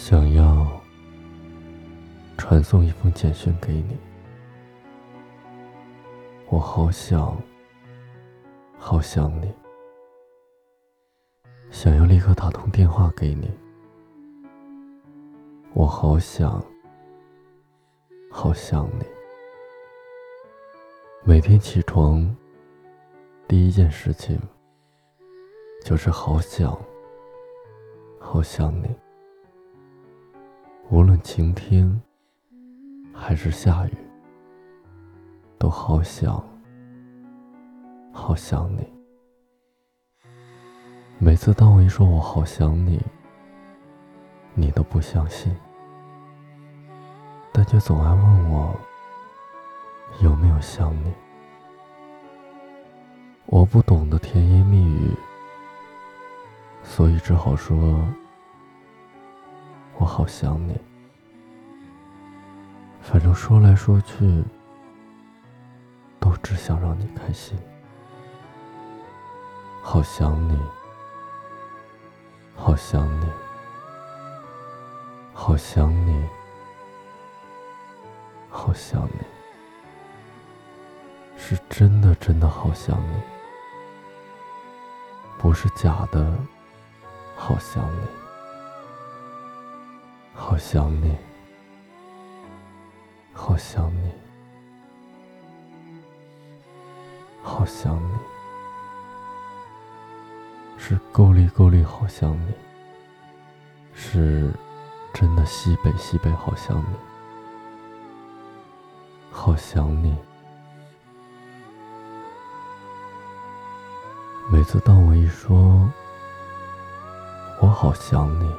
想要传送一封简讯给你，我好想，好想你。想要立刻打通电话给你，我好想，好想你。每天起床，第一件事情就是好想，好想你。无论晴天还是下雨，都好想，好想你。每次当我一说我好想你，你都不相信，但却总爱问我有没有想你。我不懂得甜言蜜语，所以只好说。我好想你，反正说来说去，都只想让你开心。好想你，好想你，好想你，好想你，是真的真的好想你，不是假的好想你。好想你，好想你，好想你，是够力够力好想你，是真的西北西北好想你，好想你。每次当我一说，我好想你。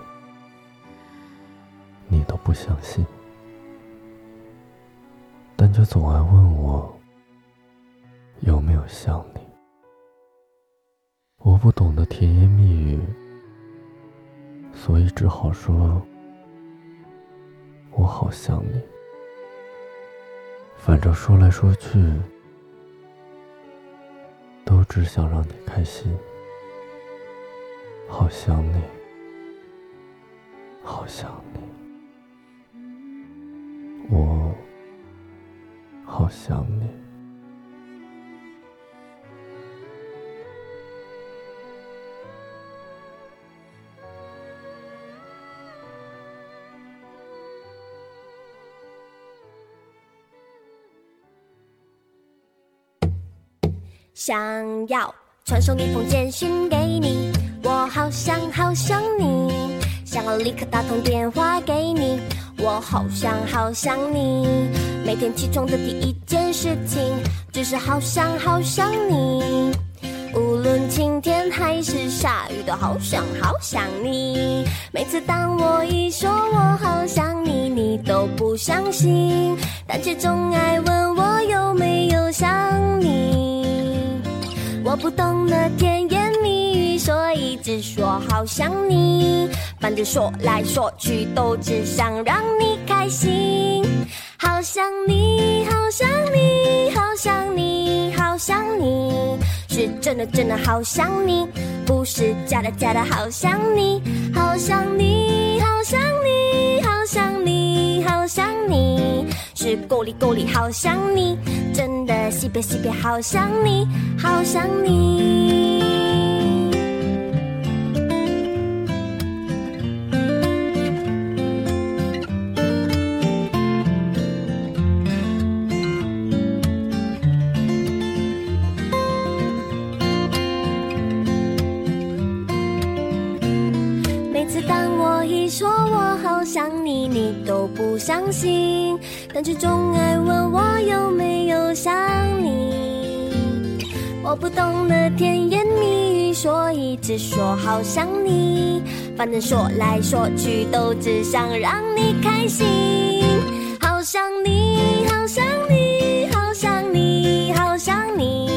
你都不相信，但却总爱问我有没有想你。我不懂得甜言蜜语，所以只好说我好想你。反正说来说去，都只想让你开心。好想你，好想你。想你。想要传送一封简讯给你，我好想好想你，想要立刻打通电话给你。我好想好想你，每天起床的第一件事情就是好想好想你。无论晴天还是下雨，都好想好想你。每次当我一说我好想你，你都不相信，但却总爱问我有没有想你。我不懂得甜言蜜语，所以只说好想你。反正说来说去都只想让你开心，好想你，好想你，好想你，好想你，是真的真的好想你，不是假的假的好想你，好想你，好想你，好想你，好想你，是够力够力好想你，真的西北西北好想你，好想你。每次当我一说我好想你，你都不相信，但却总爱问我有没有想你。我不懂得甜言蜜语，所以只说好想你。反正说来说去，都只想让你开心。好想你，好想你，好想你，好想你，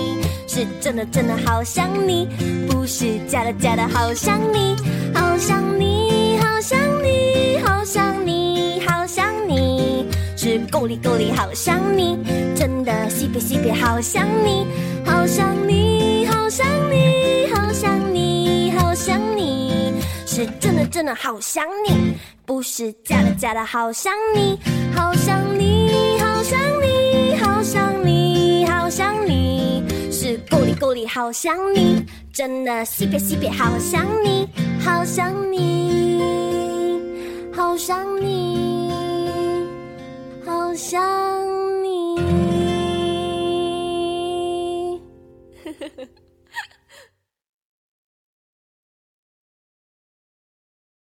是真的真的好想你，不是假的假的好想你，好想你，好想你。好想你，好想你，是够力够力好想你，真的西北西北好想你，好想你，好想你，好想你，好想你。是真的真的好想你，不是假的假的好想你，好想你，好想你，好想你，好想你，是够力够力好想你，真的西北西北好想你，好想你，好想你，好想。